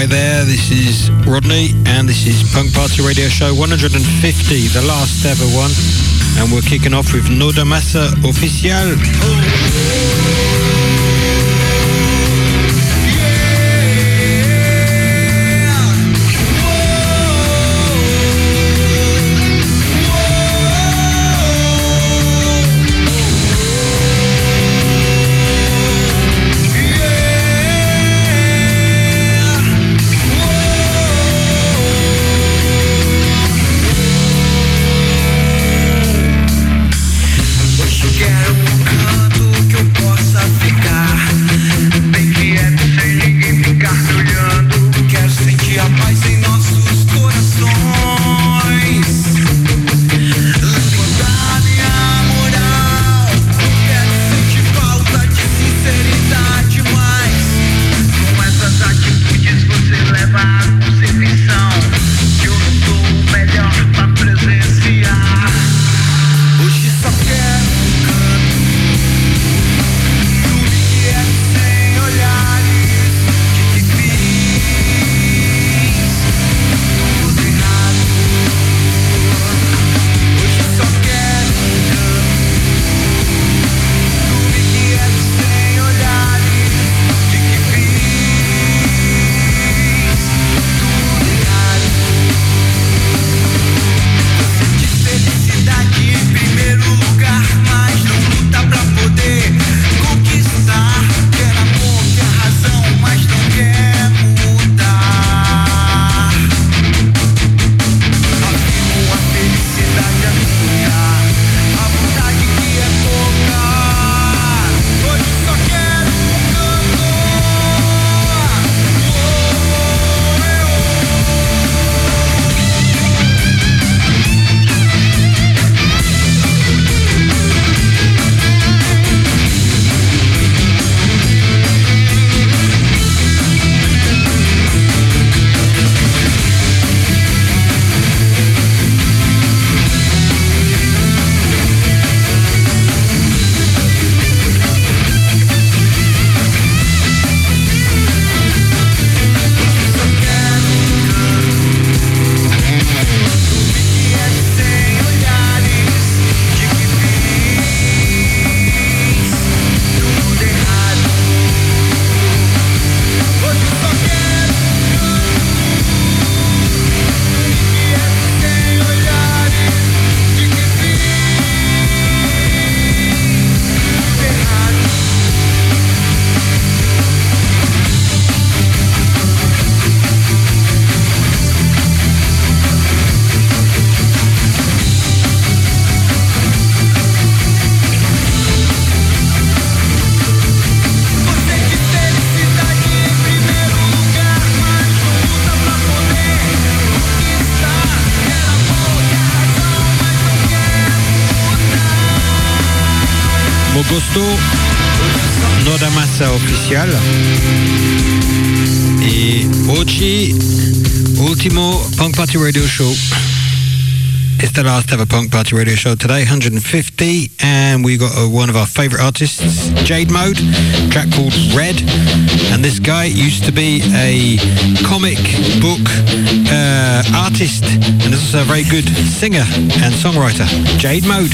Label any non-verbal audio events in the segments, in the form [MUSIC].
Hi there, this is Rodney, and this is Punk Party Radio Show 150, the last ever one. And we're kicking off with Noda Massa Oficial. Radio Show. It's the last ever Punk Party Radio Show today, 150, and we got uh, one of our favorite artists, Jade Mode, track called Red. And this guy used to be a comic book uh, artist and is also a very good singer and songwriter. Jade Mode.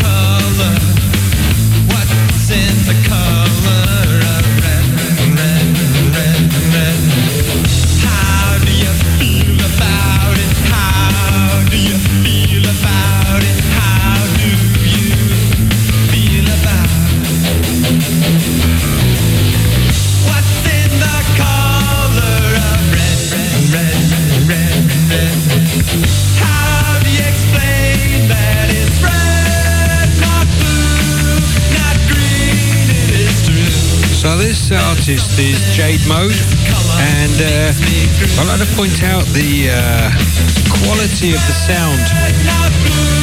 color? What's in the color? Artist is Jade Mode, and uh, I'd like to point out the uh, quality of the sound,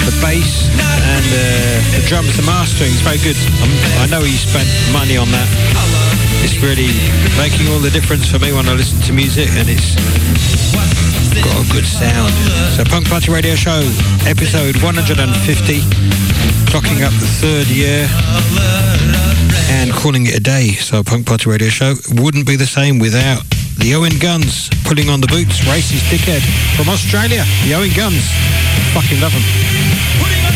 the bass, and uh, the drums, the mastering is very good. Um, I know he spent money on that. It's really making all the difference for me when I listen to music, and it's got a good sound. So Punk Party Radio Show, episode 150, clocking up the third year and calling it a day. So Punk Party Radio Show wouldn't be the same without the Owen Guns pulling on the boots. Racist dickhead from Australia. The Owen Guns. Fucking love them.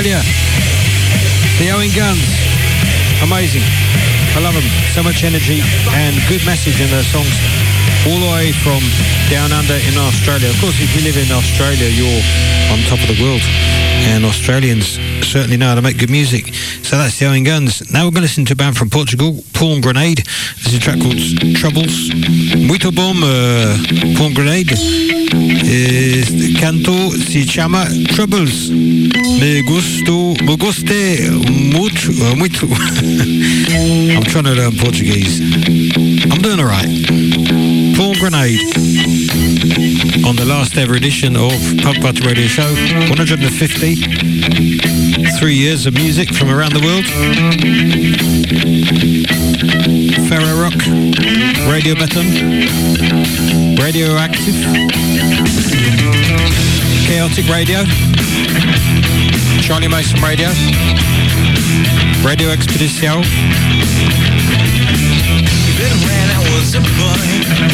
Australia. The Owen Guns. Amazing. I love them. So much energy and good message in their songs. All the way from down under in Australia. Of course, if you live in Australia, you're on top of the world. And Australians certainly know how to make good music. So that's the Owen Guns. Now we're going to listen to a band from Portugal, Pawn Grenade. This is a track called Troubles. Muito bom, uh, Grenade. Eh, canto se chama Troubles. Me gusto, me gostei muito, uh, muito. [LAUGHS] I'm trying to learn Portuguese. I'm doing alright. Pawn Grenade on the last ever edition of Punk Party Radio Show. 150. Three years of music from around the world. Ferarock, Radio Beton, Radioactive, Chaotic Radio, Charlie Mason Radio, Radio I was a boy,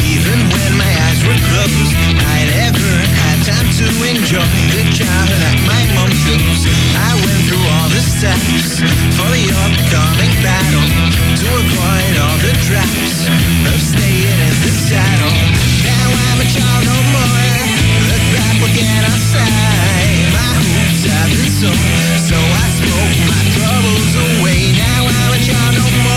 even when my eyes were closed, I never had time to enjoy the childhood that my mom chose. I went through all the steps for the upcoming battle to avoid all the traps of staying in the saddle. Now I'm a child no more. Look back, can I say? My hoops have been sold, so I smoke my troubles away. Now I'm a child no more.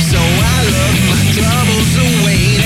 away. So I made my way on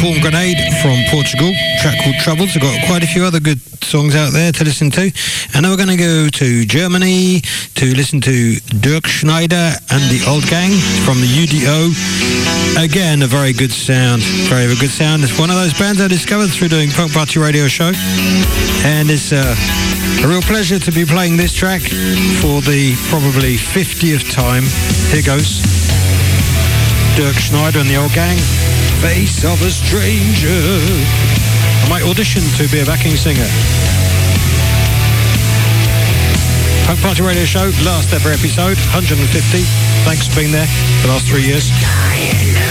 Pawn Grenade from Portugal, track called Troubles. We've got quite a few other good songs out there to listen to. And now we're going to go to Germany to listen to Dirkschneider and the Old Gang from the UDO. Again, a very good sound. Very, very good sound. It's one of those bands I discovered through doing Punk Party Radio Show. And it's uh, a real pleasure to be playing this track for the probably 50th time. Here goes. Dirkschneider and the old gang. Face of a stranger. I might audition to be a backing singer. Punk Party Radio Show, last ever episode, 150. Thanks for being there for the last three years.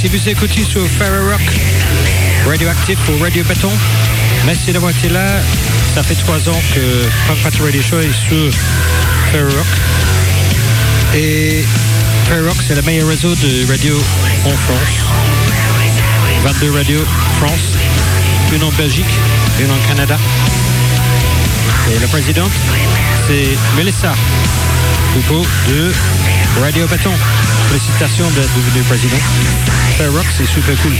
Si vous écoutez sur Ferro Rock, Radioactif ou Radio Béton, merci d'avoir été là. Ça fait trois ans que Party Radio Show est sur Ferro Rock. Et Ferro Rock, c'est le meilleur réseau de radio en France. 22 radios France, une en Belgique, une en Canada. Et la présidente, c'est Melissa Poupeau de Radio Béton. Félicitations d'être devenu président. Fair Rock, c'est super cool.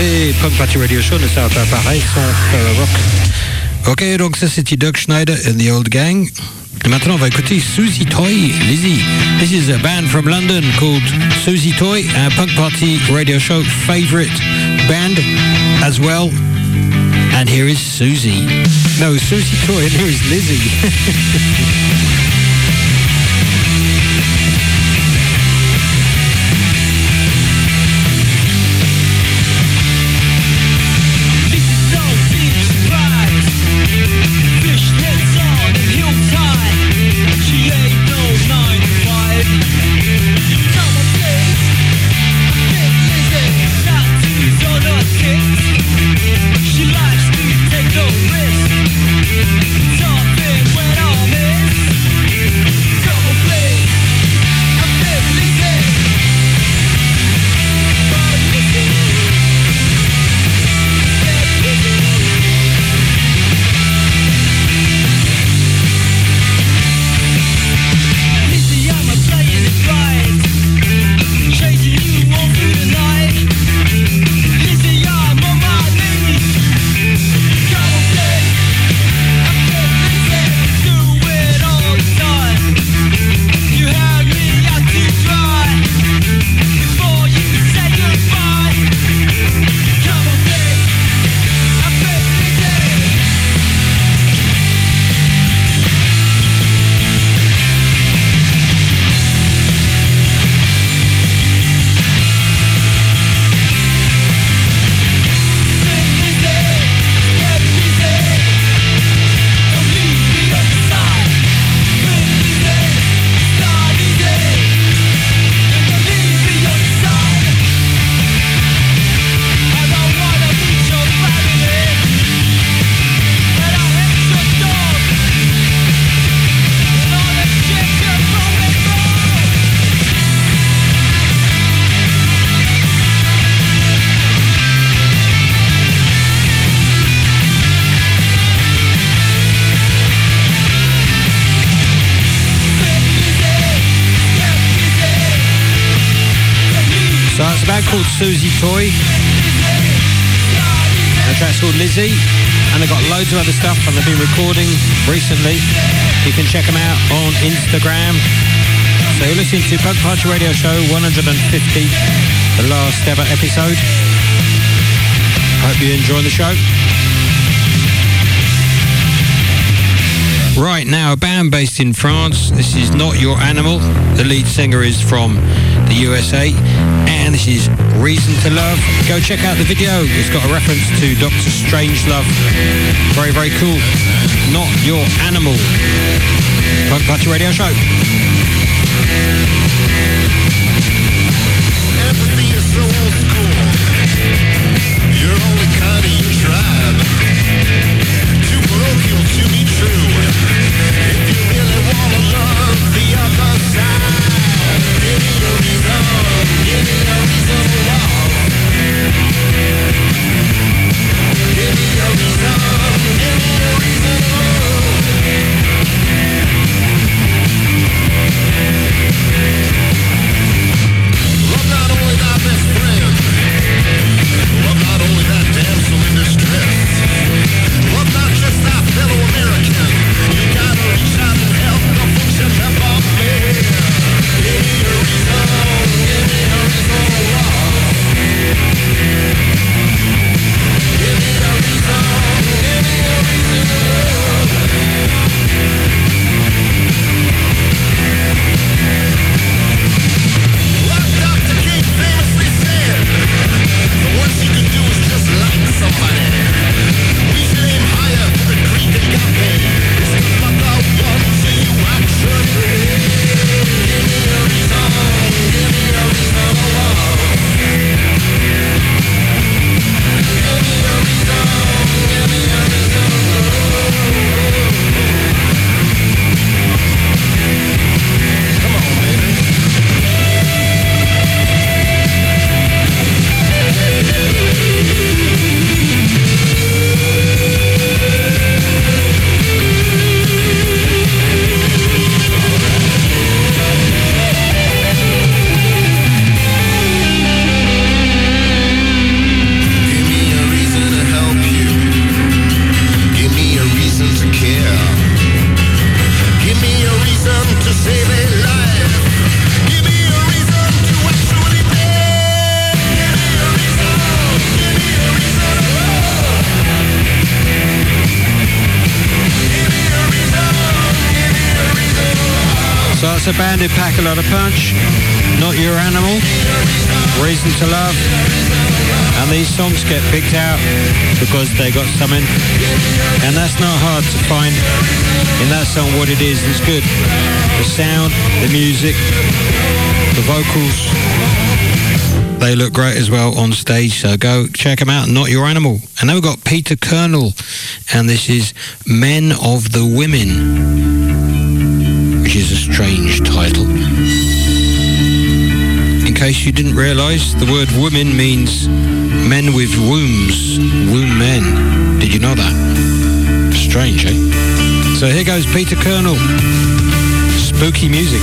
Et Punk Party Radio Show ne sert pas pareil sans Fair Rock. Ok, donc ça c'était Doug Schneider and the Old Gang. Et maintenant on va écouter Susie Toy, Lizzie. This is a band from London called Susie Toy, a Punk Party Radio Show favorite band as well. And here is Susie. No, Susie Toy, and [LAUGHS] here is Lizzie. [LAUGHS] Susie Toy. The track's called Lizzie. And they've got loads of other stuff and they've been recording recently. You can check them out on Instagram. So you're listening to Punk Party Radio Show 150, the last ever episode. Hope you're enjoying the show. Right now, a band based in France. This is Not Your Animal. The lead singer is from the USA. And this is Reason to Love. Go check out the video. It's got a reference to Doctor Strangelove. Very, very cool. Not Your Animal. Punk Party Radio Show. A lot of punch. Not Your Animal, Reason to Love. And these songs get picked out because they got something. And that's not hard to find in that song what it is. It's good. The sound, the music, the vocals. They look great as well on stage, so go check them out. Not Your Animal. And then we've got Peter Colonel, and this is Men of the Women, which is a strange title. Case you didn't realise, the word women means men with wombs, womb men. Did you know that? Strange, eh? So here goes Peter Colonel. Spooky music.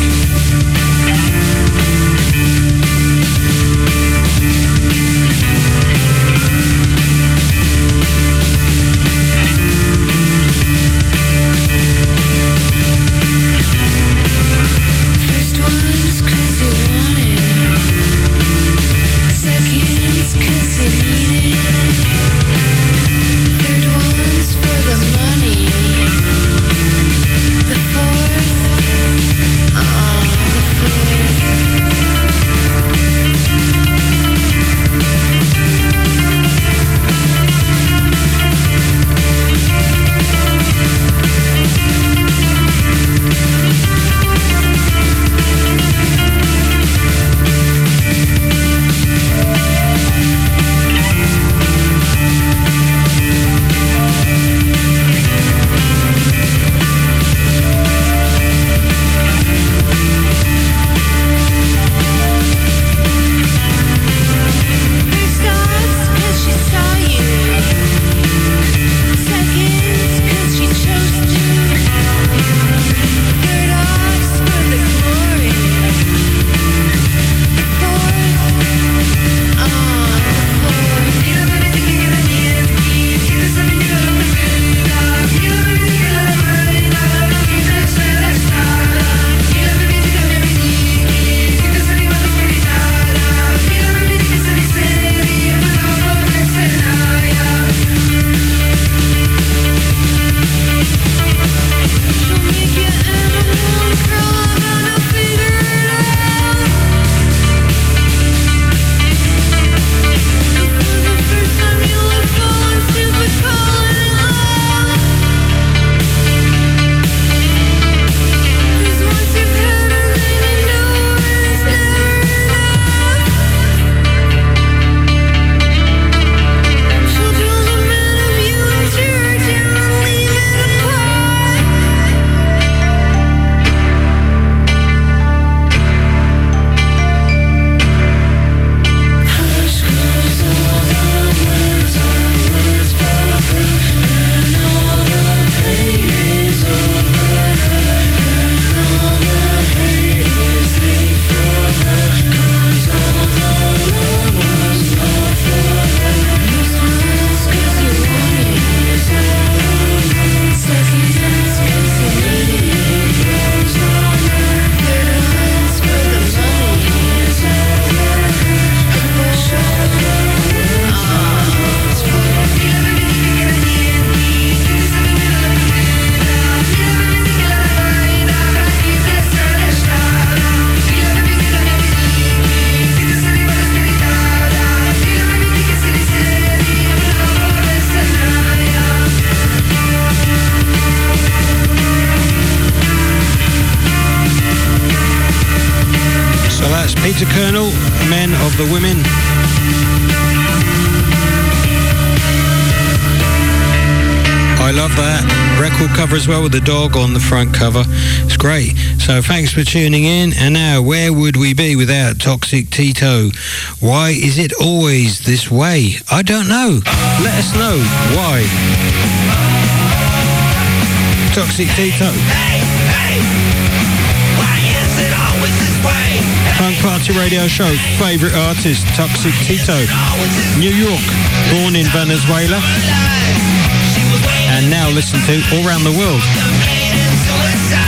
Love that record cover as well with the dog on the front cover. It's great. So thanks for tuning in. And now, where would we be without Toxic Tito? Why is it always this way? I don't know. Let us know why. Toxic Tito. Why is it always this way? Punk Party Radio Show, favourite artist, Toxic Tito. New York, born in Venezuela, and now listen to all around the world.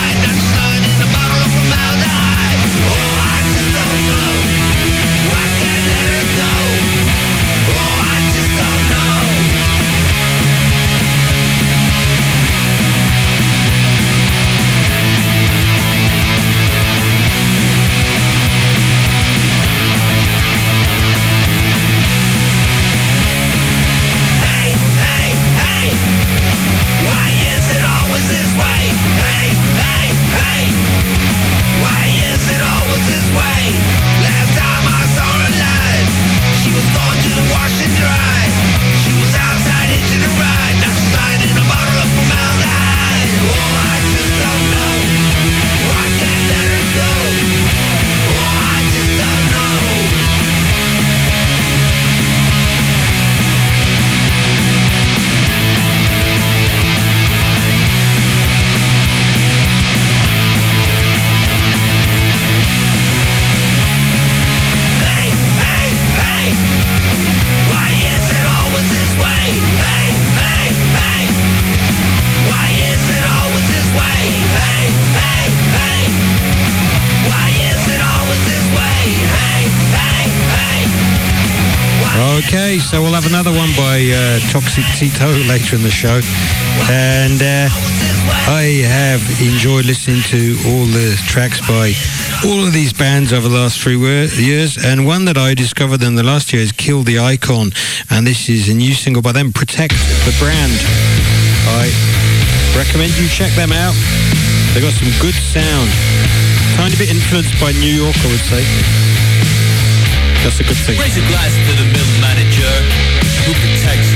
So we'll have another one by uh, Toxic Tito later in the show. And uh, I have enjoyed listening to all the tracks by all of these bands over the last three years. And one that I discovered in the last year is Kill the Icon. And this is a new single by them, Protect the Brand. I recommend you check them out. They got some good sound. kind Tiny bit influenced by New York, I would say. That's a good thing. Raise a glass to the middle manager who protects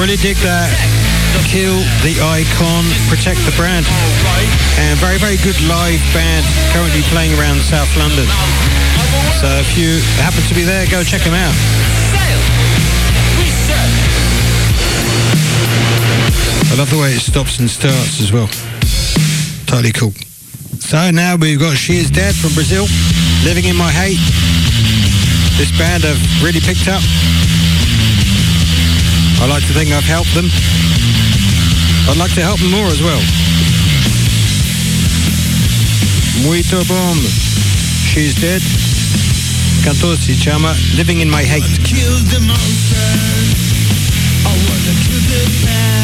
really dig that. Kill the icon, protect the brand. And very, very good live band currently playing around South London. So if you happen to be there, go check them out. I love the way it stops and starts as well. Totally cool. So now we've got She Is Dead from Brazil, Living in My Hate. This band have really picked up. I like to think I've helped them. I'd like to help them more as well. Muito bom. She's Dead. Cantor chama Living in My Hate. kill the monsters. I wanna kill the past.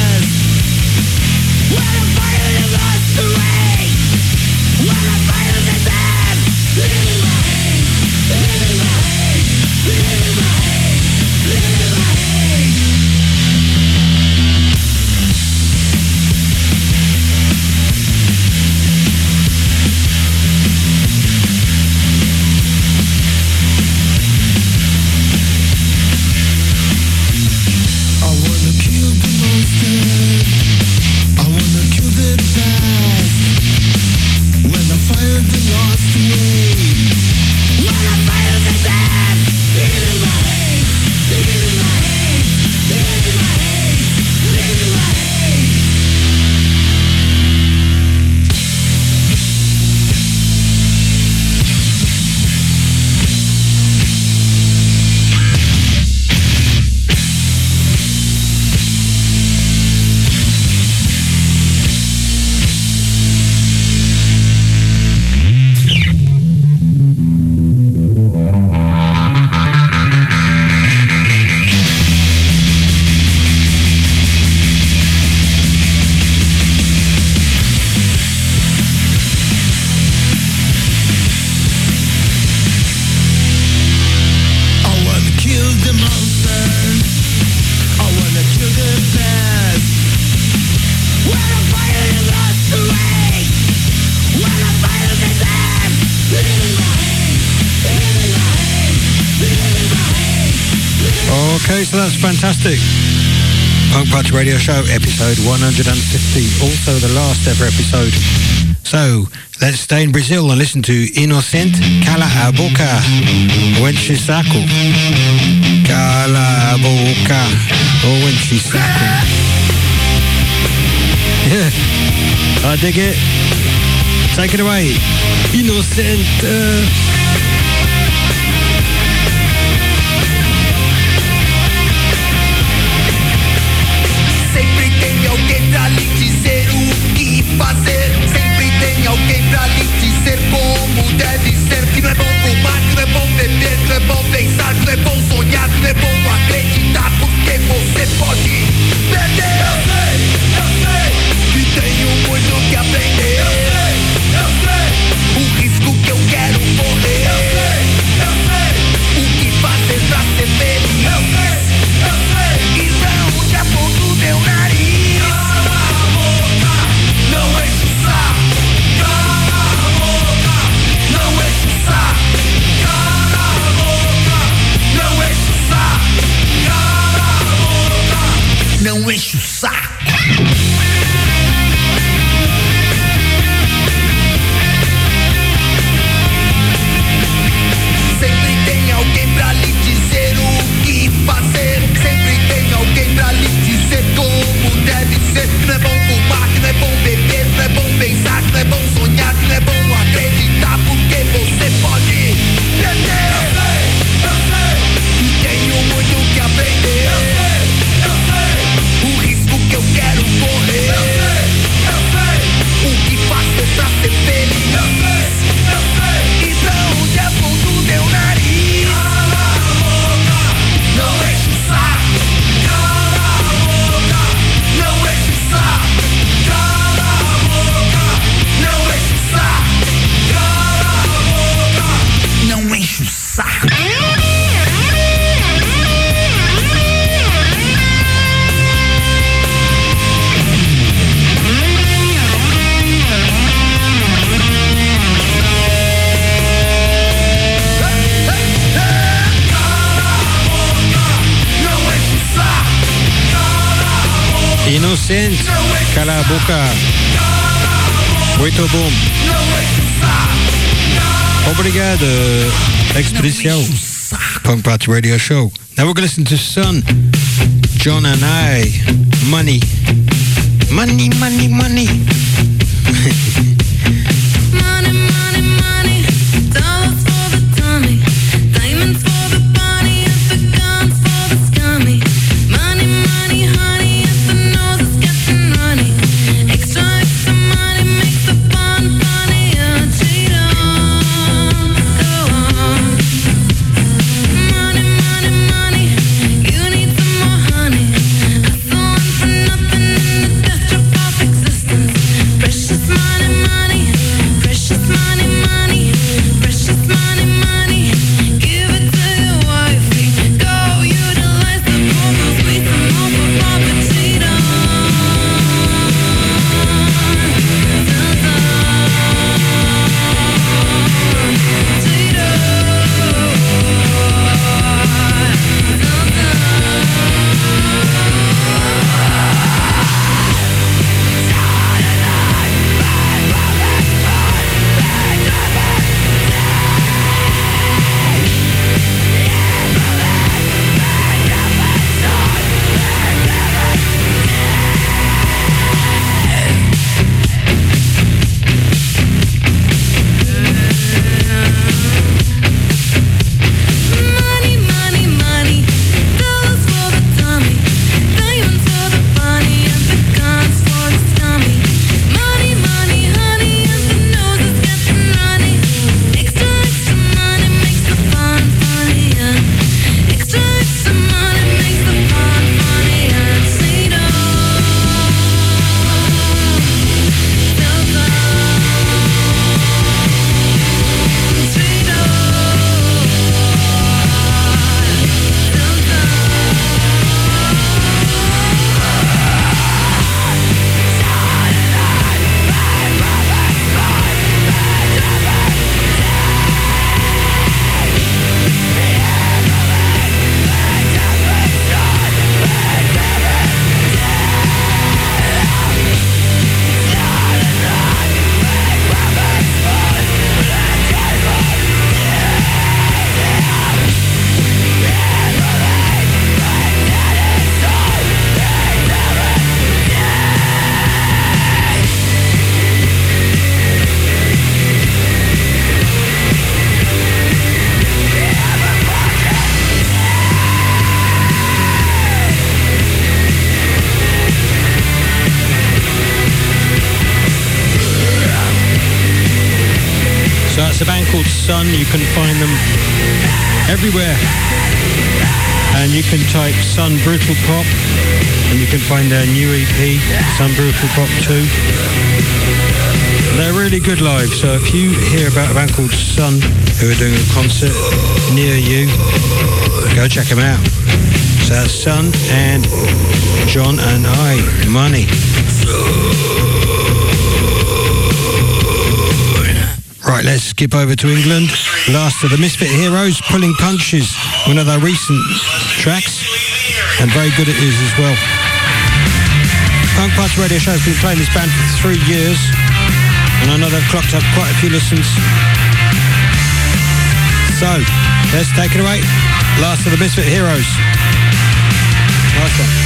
that's fantastic. Punk Punch Radio Show, episode 150, also the last ever episode. So let's stay in Brazil and listen to Inocente Cala a Boca, Wenche Saco. Cala a Boca, oh, Wenche Saco. [LAUGHS] Yeah, I dig it. Take it away. Inocente. Uh, fazer. Sempre tem alguém pra lhe dizer como deve ser. Que não é bom fumar, que não é bom beber, que não é bom pensar, que não é bom sonhar, que não é bom acreditar, porque você pode perder. Eu sei, eu sei. Que tenho muito que aprender. Eu sei, eu sei. O risco que eu quero. show. Punk Patch Radio Show. Now we're going to listen to Sun, John and I, Money. Money, money, money. [LAUGHS] Sun. You can find them everywhere. And you can type Sun Brutal Pop and you can find their new EP, Sun Brutal Pop 2. They're really good live, so if you hear about a band called Sun who are doing a concert near you, go check them out. So that's Sun and John and I, Money. Right, let's skip over to England. Last of the Misfit Heroes, Pulling Punches, one of their recent tracks, and very good it is as well. Punk Party Radio Show has been playing this band for three years, and I know they've clocked up quite a few listens. So, let's take it away. Last of the Misfit Heroes. Nice one.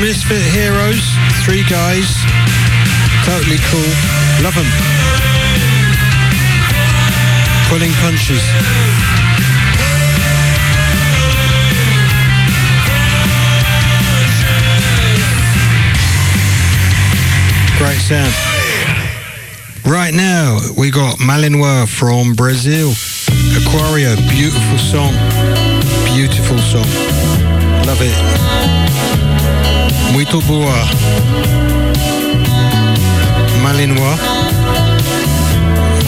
Misfit Heroes, three guys, totally cool, love them. Pulling punches. Great sound. Right now, we got Malinois from Brazil. Aquario, beautiful song. Beautiful song. Love it. Muito boa. Malinois.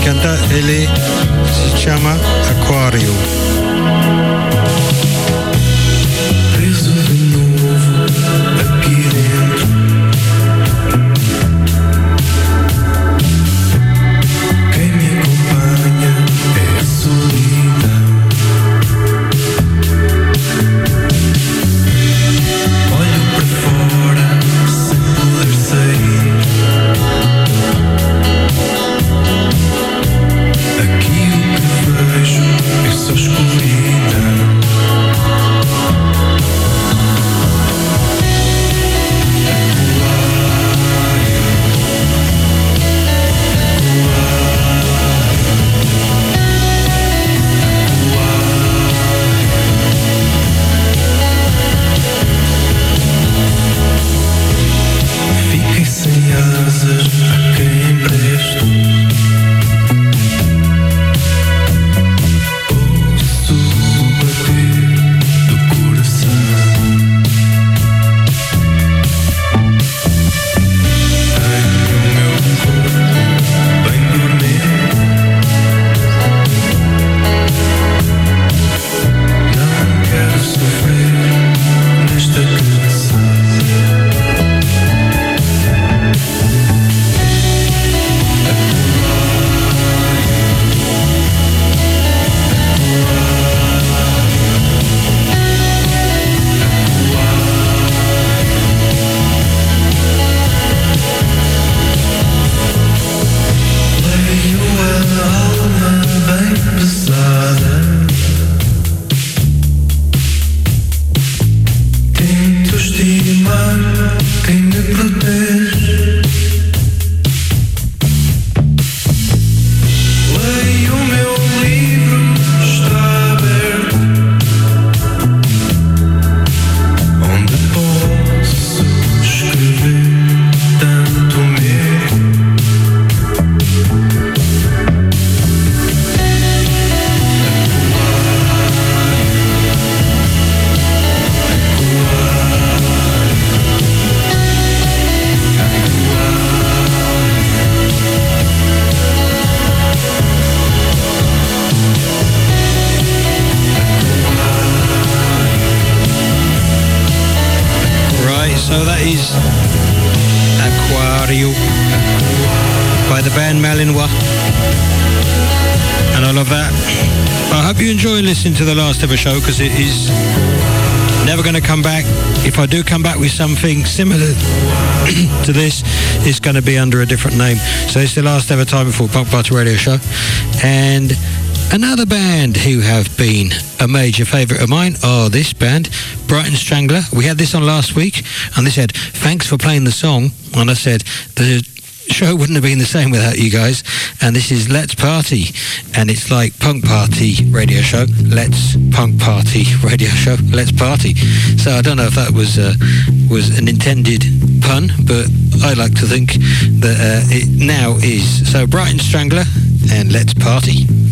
Canta ele se chama Aquario. The last ever show because it is never going to come back. If I do come back with something similar [CLEARS THROAT] to this, it's going to be under a different name. So it's the last ever time before Punk Party Radio Show. And another band who have been a major favourite of mine are this band, Brighton Strangler. We had this on last week and they said, thanks for playing the song. And I said, the show wouldn't have been the same without you guys. And this is Let's Party. And it's like Punk Party radio show. Let's Punk Party radio show. Let's Party. So I don't know if that was uh, was an intended pun, but I like to think that uh, it now is. So Brighton Strangler and Let's Party.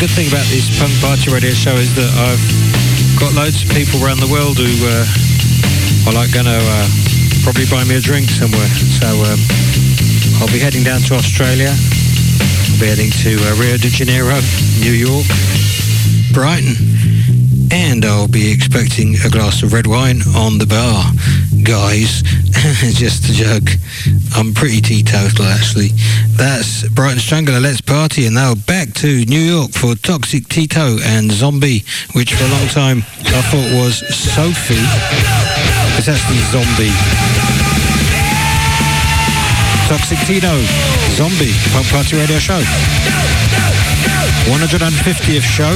Good thing about this Punk Party Radio show is that I've got loads of people around the world who uh, are like going to uh, probably buy me a drink somewhere. So um, I'll be heading down to Australia. I'll be heading to uh, Rio de Janeiro, New York, Brighton. And I'll be expecting a glass of red wine on the bar. Guys, [LAUGHS] just a joke. I'm pretty teetotal actually. That's Brighton Strangler, Let's Party, and now back to New York for Toxic Tito and Zombie, which for a long time I thought was Sophie. It's actually Zombie. Toxic Tito, Zombie, Punk Party Radio Show. 150th show.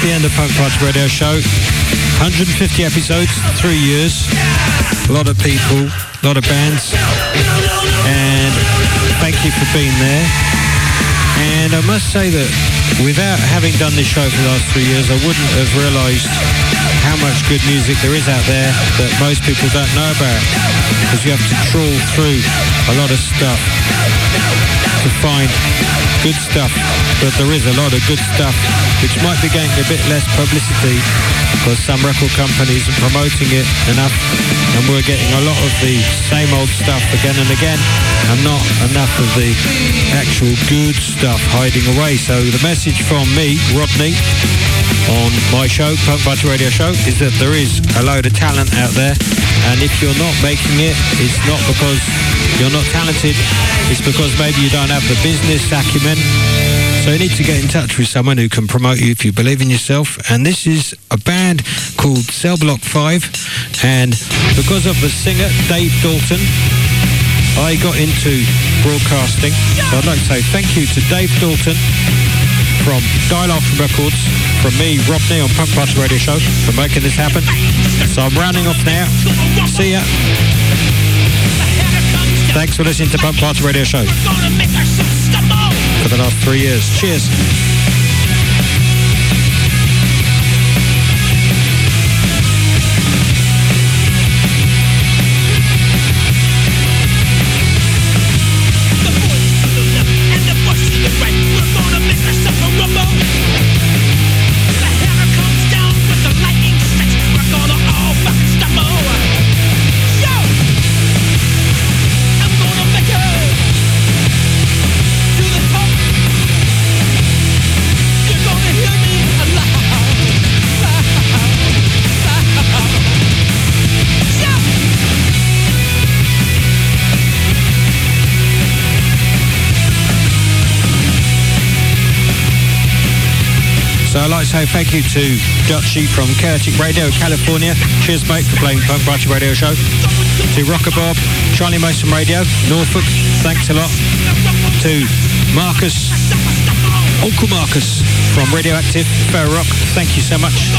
The end of Punk Party Radio Show. 150 episodes, three years. A lot of people, a lot of bands. And thank you for being there. And I must say that without having done this show for the last three years, I wouldn't have realised how much good music there is out there that most people don't know about. Because you have to trawl through a lot of stuff to find good stuff, but there is a lot of good stuff which might be getting a bit less publicity because some record companies are promoting it enough and we're getting a lot of the same old stuff again and again and not enough of the actual good stuff hiding away. So the message from me, Rodney, on my show, Punk Party Radio Show, is that there is a load of talent out there and if you're not making it, it's not because you're not talented, it's because maybe you don't have the business acumen. So you need to get in touch with someone who can promote you if you believe in yourself. And this is a band called Cell Block 5. And because of the singer, Dave Dalton, I got into broadcasting. So I'd like to say thank you to Dave Dalton from Dial Off Records, from me, Rodney, on Punk Party Radio Show, for making this happen. So I'm rounding off now. See ya. Thanks for listening to Punk Party Radio Show Gonna make ourselves stumble. for the last three years. Cheers. Say thank you to Dutchy from Celtic Radio, California. Cheers, mate, for playing Punk Radio Show. To Rocker Bob, Charlie Mason Radio, Norfolk, thanks a lot. To Marcus, Uncle Marcus from Radioactive, Ferarock, thank you so much.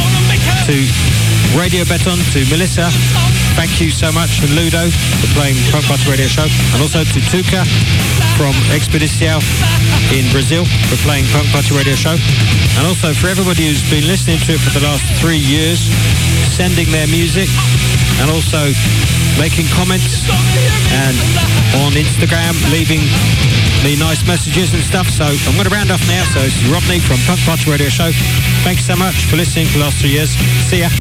To Radio Beton, to Melissa, thank you so much. And Ludo for playing Punk Party Radio Show. And also to Tuca from Expedicial in Brazil for playing Punk Party Radio Show. And also for everybody who's been listening to it for the last three years, sending their music and also making comments and on Instagram, leaving me nice messages and stuff. So I'm going to round off now. So this is Rodney from Punk Party Radio Show. Thanks so much for listening for the last three years. See ya.